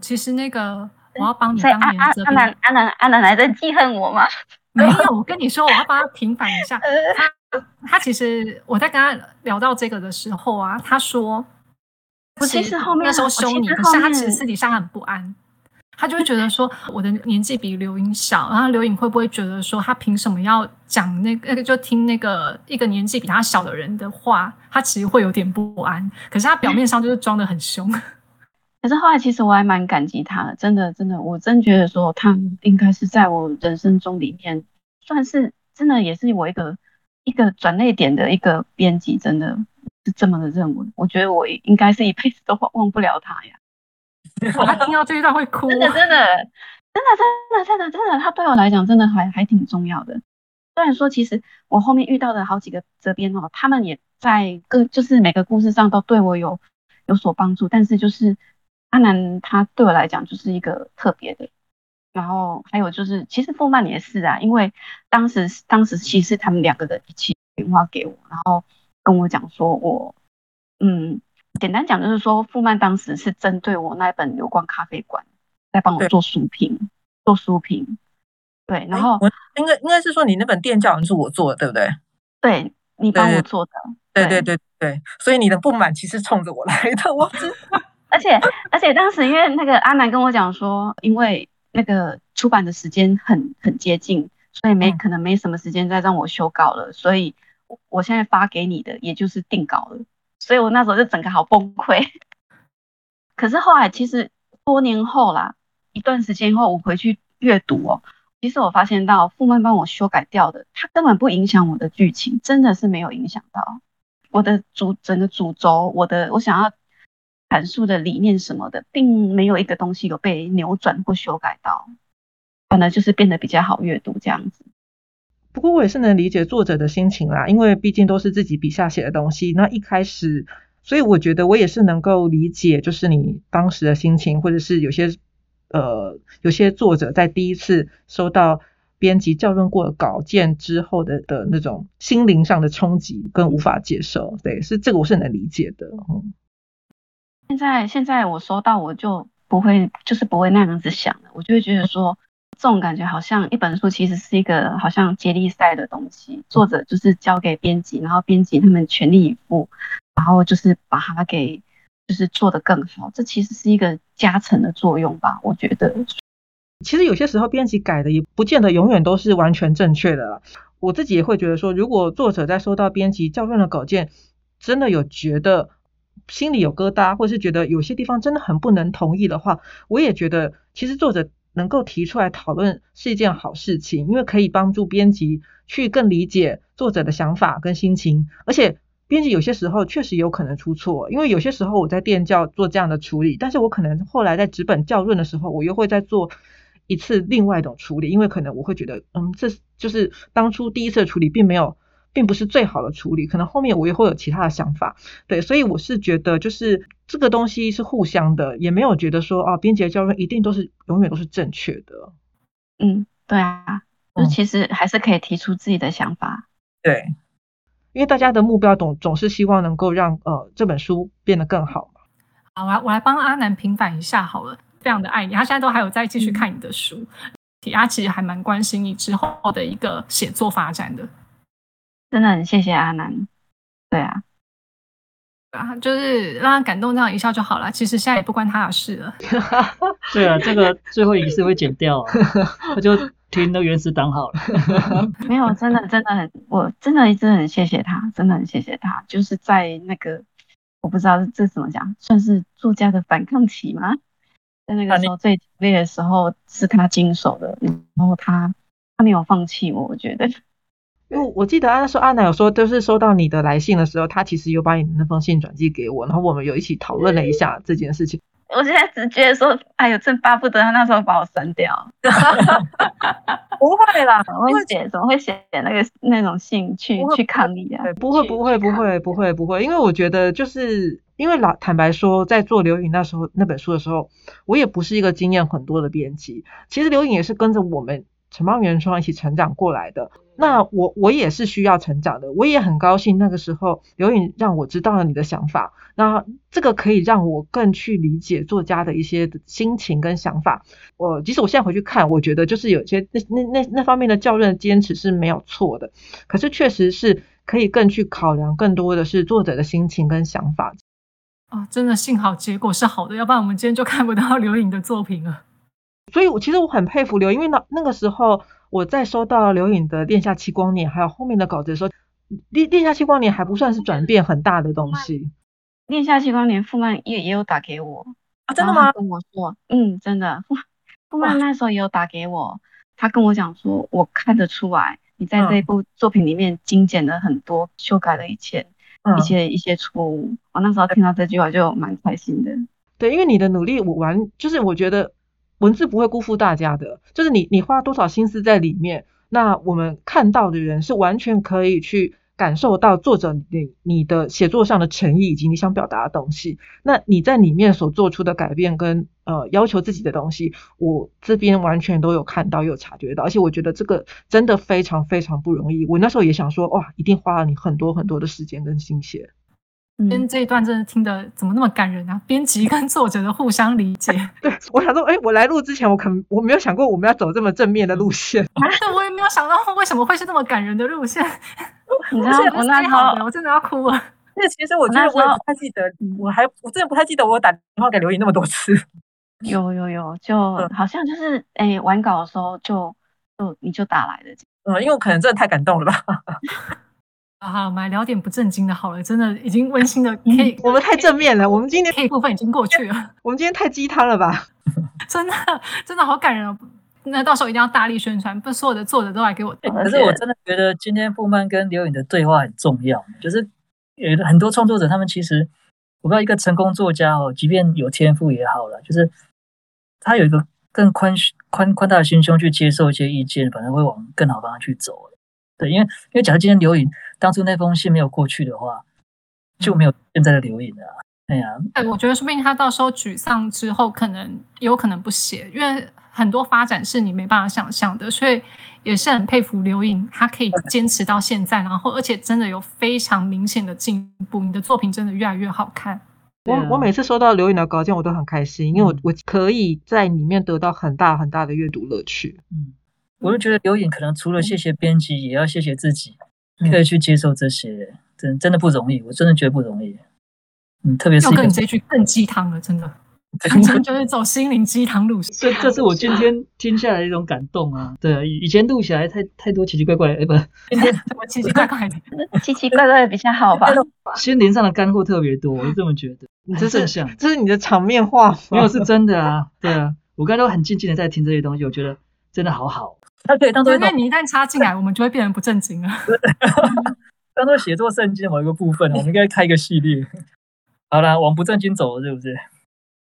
其实那个我要帮你阿阿阿年这边南阿南阿南还在记恨我吗？没有，我跟你说，我要帮他平反一下。他其实我在跟他聊到这个的时候啊，他说，我其实后面那时候凶你，可是他其实私底上很不安。他就会觉得说，我的年纪比刘颖小，然后刘颖会不会觉得说，他凭什么要讲那个那个就听那个一个年纪比他小的人的话？他其实会有点不安，可是他表面上就是装的很凶。可是后来其实我还蛮感激他的，真的真的，我真觉得说他应该是在我人生中里面算是真的也是我一个一个转泪点的一个编辑，真的是这么的认为。我觉得我应该是一辈子都忘忘不了他呀，他听到这一段会哭。真的真的真的真的真的真的，他对我来讲真的还还挺重要的。虽然说其实我后面遇到的好几个责编哦，他们也在各就是每个故事上都对我有有所帮助，但是就是阿南他对我来讲就是一个特别的。然后还有就是，其实傅曼也是啊，因为当时当时其实他们两个人一起打电话给我，然后跟我讲说我，嗯，简单讲就是说，傅曼当时是针对我那一本《流光咖啡馆》在帮我做书评，做书评，对，然后我应该应该是说你那本垫脚是我做的，对不对？对你帮我做的，对对。对对，所以你的不满其实冲着我来的，我知道。而且而且当时因为那个阿南跟我讲说，因为那个出版的时间很很接近，所以没嗯可能没什么时间再让我修稿了，所以我我现在发给你的也就是定稿了，所以我那时候就整个好崩溃。可是后来其实多年后啦，一段时间后我回去阅读哦，其实我发现到傅曼帮我修改掉的，它根本不影响我的剧情，真的是没有影响到我的主整个主轴，我的我想要阐述的理念什么的，并没有一个东西有被扭转或修改到，反而就是变得比较好阅读这样子。不过我也是能理解作者的心情啦，因为毕竟都是自己笔下写的东西。那一开始，所以我觉得我也是能够理解，就是你当时的心情，或者是有些呃有些作者在第一次收到编辑校正过稿件之后的的那种心灵上的冲击跟无法接受。对，是这个我是能理解的。嗯，现在现在我收到我就不会，就是不会那样子想了，我就会觉得说，这种感觉好像一本书其实是一个好像接力赛的东西，作者就是交给编辑，然后编辑他们全力以赴，然后就是把它给就是做得更好，这其实是一个加成的作用吧，我觉得。其实有些时候编辑改的也不见得永远都是完全正确的啦。我自己也会觉得说，如果作者在收到编辑校正的稿件，真的有觉得心里有疙瘩，或是觉得有些地方真的很不能同意的话，我也觉得其实作者能够提出来讨论是一件好事情，因为可以帮助编辑去更理解作者的想法跟心情，而且。编辑有些时候确实有可能出错，因为有些时候我在电教做这样的处理，但是我可能后来在纸本校润的时候，我又会再做一次另外一种处理，因为可能我会觉得，嗯，这就是当初第一次处理并没有，并不是最好的处理，可能后面我也会有其他的想法，对，所以我是觉得就是这个东西是互相的，也没有觉得说哦，编辑的校润一定都是永远都是正确的。嗯，对啊，就嗯其实还是可以提出自己的想法。对，因为大家的目标总总是希望能够让呃这本书变得更好嘛。好，我来我来帮阿南平反一下好了，非常的爱你，他现在都还有在继续看你的书，他其实还蛮关心你之后的一个写作发展的。真的很谢谢阿南。对啊，啊，就是让他感动这样一笑就好了。其实现在也不关他的事了。对啊，这个 最后仪式会剪掉、啊，他就听那原始档好了。没有，真的真的很，我真的一直很谢谢他，真的很谢谢他，就是在那个我不知道这怎么讲，算是作家的反抗期吗？在那个时候最强烈的时候是他经手的，然后他他没有放弃我，我觉得。因为我记得那时候阿奶有说，都是收到你的来信的时候，他其实有把你那封信转寄给我，然后我们有一起讨论了一下这件事情。我现在只觉得说，哎呦，真巴不得他那时候把我删掉。不会啦，怎么会写？怎么会写那个那种信去去抗议啊？不会，不会，不会，不会，不会，因为我觉得就是因为老坦白说，在做刘颖那时候那本书的时候，我也不是一个经验很多的编辑。其实刘颖也是跟着我们城邦原创一起成长过来的。那我我也是需要成长的，我也很高兴那个时候刘颖让我知道了你的想法，那这个可以让我更去理解作家的一些心情跟想法。我即使我现在回去看，我觉得就是有些那那那那方面的教任坚持是没有错的，可是确实是可以更去考量更多的是作者的心情跟想法。哦，真的幸好结果是好的，要不然我们今天就看不到刘颖的作品了。所以，我其实我很佩服刘，因为那那个时候。我在收到刘颖的《殿下七光年》还有后面的稿子的时候，《恋恋下七光年》还不算是转变很大的东西，《殿下七光年》傅曼也也有打给我啊，真的吗？跟我说，嗯，真的，傅傅曼那时候也有打给我，他跟我讲说，我看得出来你在这一部作品里面精简了很多，修改了一切一些一些错误。我那时候听到这句话就蛮开心的。对，因为你的努力，我完就是我觉得。文字不会辜负大家的，就是你你花多少心思在里面，那我们看到的人是完全可以去感受到作者你你的写作上的诚意以及你想表达的东西。那你在里面所做出的改变跟呃要求自己的东西，我这边完全都有看到有察觉到，而且我觉得这个真的非常非常不容易。我那时候也想说，哇，一定花了你很多很多的时间跟心血。今天这一段真的听的怎么那么感人啊？编辑跟作者的互相理解。对，我想说，哎，我来录之前，我可能我没有想过我们要走这么正面的路线。对，我也没有想到为什么会是那么感人的路线。你知道 我那时候，我真的要哭了。那其实我觉得我也不太记得，我还我真的不太记得我打电话给刘颖那么多次。有有有，就好像就是哎，完稿的时候就就你就打来的。嗯，因为我可能真的太感动了吧。好，我们来聊点不正经的，好了，真的已经温馨的 可以，我们太正面了，我们今天可以部分已经过去了，我们今天太鸡汤了吧？真的，真的好感人哦！那到时候一定要大力宣传，不所有的作者都来给我。可是我真的觉得今天布曼跟刘颖的对话很重要，就是有很多创作者，他们其实我不知道一个成功作家哦，即便有天赋也好了，就是他有一个更宽宽宽大的心胸去接受一些意见，反而会往更好方向去走。对，因为因为假如今天刘颖当初那封信没有过去的话，就没有现在的刘颖了。哎呀，哎，我觉得说不定他到时候沮丧之后，可能有可能不写，因为很多发展是你没办法想象的。所以也是很佩服刘颖，他可以坚持到现在，然后而且真的有非常明显的进步，你的作品真的越来越好看。我我每次收到刘颖的稿件，我都很开心，因为我我可以在里面得到很大很大的阅读乐趣。嗯。我就觉得留影可能除了谢谢编辑，也要谢谢自己，可以去接受这些，真真的不容易，我真的觉得不容易。嗯，特别是跟你这句更鸡汤了，真的，真的就是走心灵鸡汤路线。这这是我今天听下来的一种感动啊！对啊，以前录起来太太多奇奇怪怪，哎，不，今天怎么奇奇怪怪的？奇奇怪怪的比较好吧？心灵上的干货特别多，我是这么觉得。你这正向，这是你的场面话，没有是真的啊？对啊，我刚才都很静静的在听这些东西，我觉得真的好好。他可以当做，因为你一旦插进来，我们就会变成不正经了。当做写作圣经某一个部分，我们应该开一个系列。好了，往不正经走了，是不是？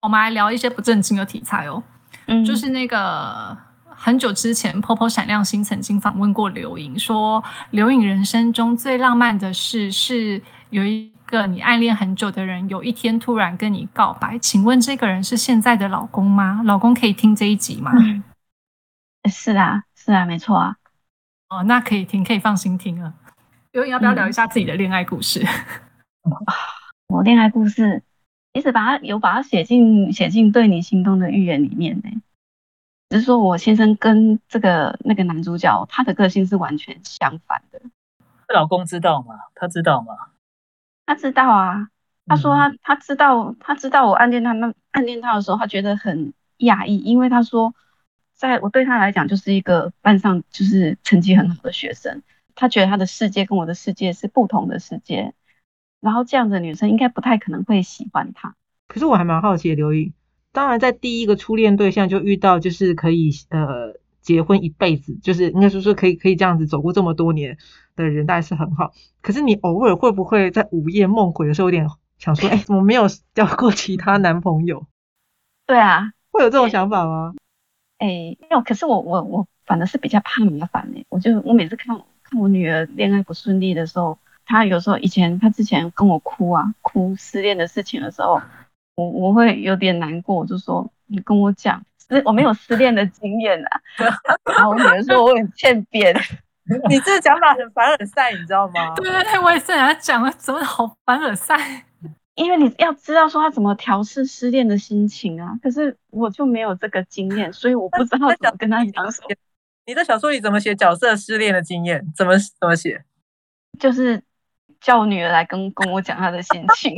我们来聊一些不正经的题材哦。嗯，就是那个很久之前，Popo 闪亮星曾经访问过刘颖，说刘颖人生中最浪漫的事是有一个你暗恋很久的人，有一天突然跟你告白。请问这个人是现在的老公吗？老公可以听这一集吗？是啊。是啊，没错啊。哦，那可以听，可以放心听了。刘颖要不要聊一下自己的恋爱故事？我恋爱故事，其实把它有把它写进写进对你心动的预言里面呢。只是说我先生跟这个那个男主角，他的个性是完全相反的。老公知道吗？他知道吗？他知道啊。他说他他知道，他知道我暗恋他那暗恋他的时候，他觉得很讶异，因为他说。在我对他来讲，就是一个班上就是成绩很好的学生。他觉得他的世界跟我的世界是不同的世界。然后这样的女生应该不太可能会喜欢他。可是我还蛮好奇的，刘颖，当然在第一个初恋对象就遇到就是可以呃结婚一辈子，就是应该说说可以可以这样子走过这么多年的人，当然是很好。可是你偶尔会不会在午夜梦回的时候有点想说，哎，怎么没有交过其他男朋友？对啊，会有这种想法吗？哎，没有。可是我我我反而是比较怕麻烦哎，我就我每次看看我女儿恋爱不顺利的时候，她有时候以前她之前跟我哭啊哭失恋的事情的时候。我我会有点难过，就说你跟我讲，失我没有失恋的经验啊。然后我女儿说我很欠扁，你这个讲法很凡尔赛，你知道吗？对对对，我也是人家讲了，怎么好凡尔赛？因为你要知道说他怎么调试失恋的心情啊。可是我就没有这个经验，所以我不知道怎么跟他讲什么。你在小说里怎么写角色失恋的经验？怎么怎么写？就是。叫我女儿来跟跟我讲她的心情，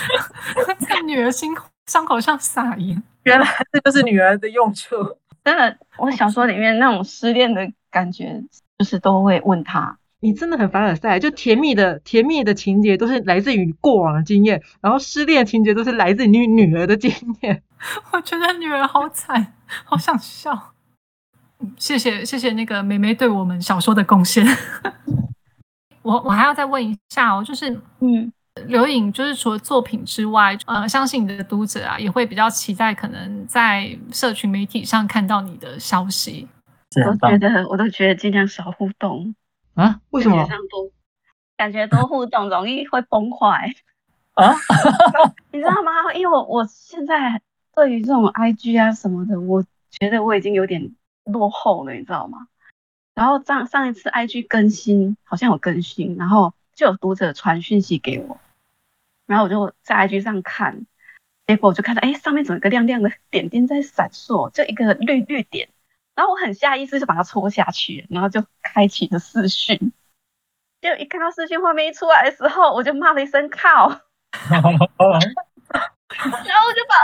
在女儿心伤口上撒盐，原来这就是女儿的用处。真的，我小说里面那种失恋的感觉，就是都会问她。你真的很凡尔赛，就甜蜜的甜蜜的情节都是来自于过往的经验，然后失恋情节都是来自你女儿的经验。我觉得女儿好惨，好想笑。谢谢谢谢那个梅梅对我们小说的贡献。我我还要再问一下哦，就是嗯，刘颖，就是除了作品之外，呃，相信你的读者啊，也会比较期待可能在社群媒体上看到你的消息。我都觉得我都觉得尽量少互动啊？为什么？感觉多互动容易会崩坏啊？你知道吗？因为我我现在对于这种 IG 啊什么的，我觉得我已经有点落后了，你知道吗？然后上上一次 IG 更新好像有更新，然后就有读者传讯息给我，然后我就在 IG 上看，结果我就看到哎上面怎么一个亮亮的点点在闪烁，就一个绿绿点，然后我很下意识就把它戳下去，然后就开启了视讯，就一看到视讯画面一出来的时候，我就骂了一声靠，然后我就把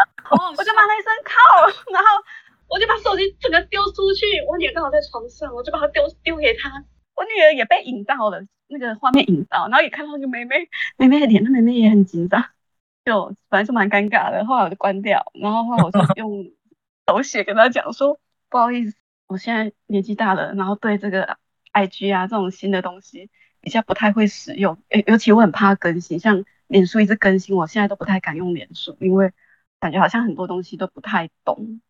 我就骂了一声靠，然后。我就把手机整个丢出去，我女儿刚好在床上，我就把它丢丢给她。我女儿也被引到了，那个画面引到，然后也看到那个妹妹妹妹的脸，她妹妹也很紧张，就反正就蛮尴尬的。后来我就关掉，然后后来我就用手写跟她讲说，不好意思，我现在年纪大了，然后对这个 IG 啊这种新的东西比较不太会使用，诶，尤其我很怕更新，像脸书一直更新，我现在都不太敢用脸书，因为感觉好像很多东西都不太懂。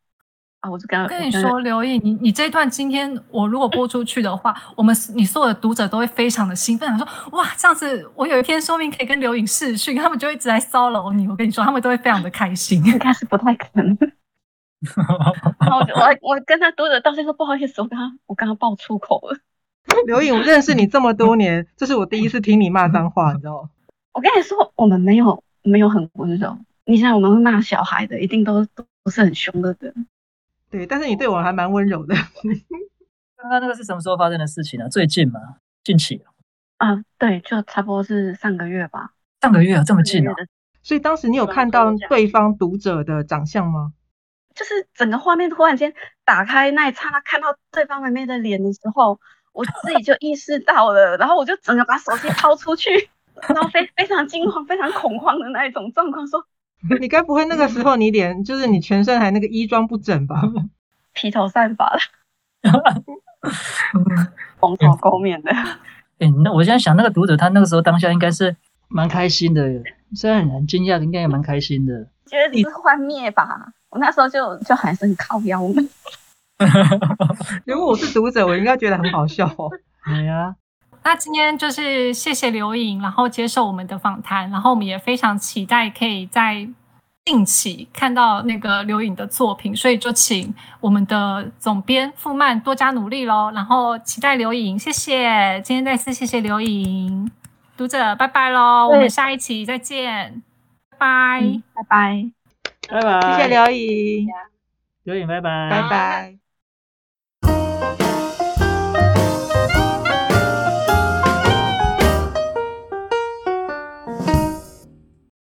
啊！我就跟跟你说，刘毅，你你这一段今天我如果播出去的话，我们你所有的读者都会非常的兴奋，想说哇，这样子我有一天说明可以跟刘颖试训，他们就一直在骚扰你。我跟你说，他们都会非常的开心。应该是不太可能。然 后我我跟他读者道歉说不好意思，我刚刚我刚刚爆粗口了。刘颖，我认识你这么多年，这是我第一次听你骂脏话，你知道吗？我跟你说，我们没有没有很温柔。你想我们会骂小孩的，一定都都不是很凶的人。对，但是你对我还蛮温柔的。刚刚那个是什么时候发生的事情呢？最近吗？近期？啊，对，就差不多是上个月吧。上个月啊，这么近啊！所以当时你有看到对方读者的长相吗？就是整个画面突然间打开那一刹那，看到对方妹妹的脸的时候，我自己就意识到了，然后我就整个把手机抛出去，然后非非常惊慌、非常恐慌的那一种状况说。你该不会那个时候你脸就是你全身还那个衣装不整吧？披头散发的，蓬头垢面的。哎，那我现在想，那个读者他那个时候当下应该是蛮开心的，虽然很惊讶，应该也蛮开心的。觉得你是幻灭吧？我那时候就就还是很靠腰的。如果我是读者，我应该觉得很好笑哦。对呀。那今天就是谢谢刘颖，然后接受我们的访谈，然后我们也非常期待可以在近期看到那个刘颖的作品，所以就请我们的总编傅曼多加努力喽，然后期待刘颖，谢谢，今天再次谢谢刘颖，读者拜拜喽，我们下一期再见，拜拜拜拜拜，谢谢刘颖，刘颖拜拜。拜拜。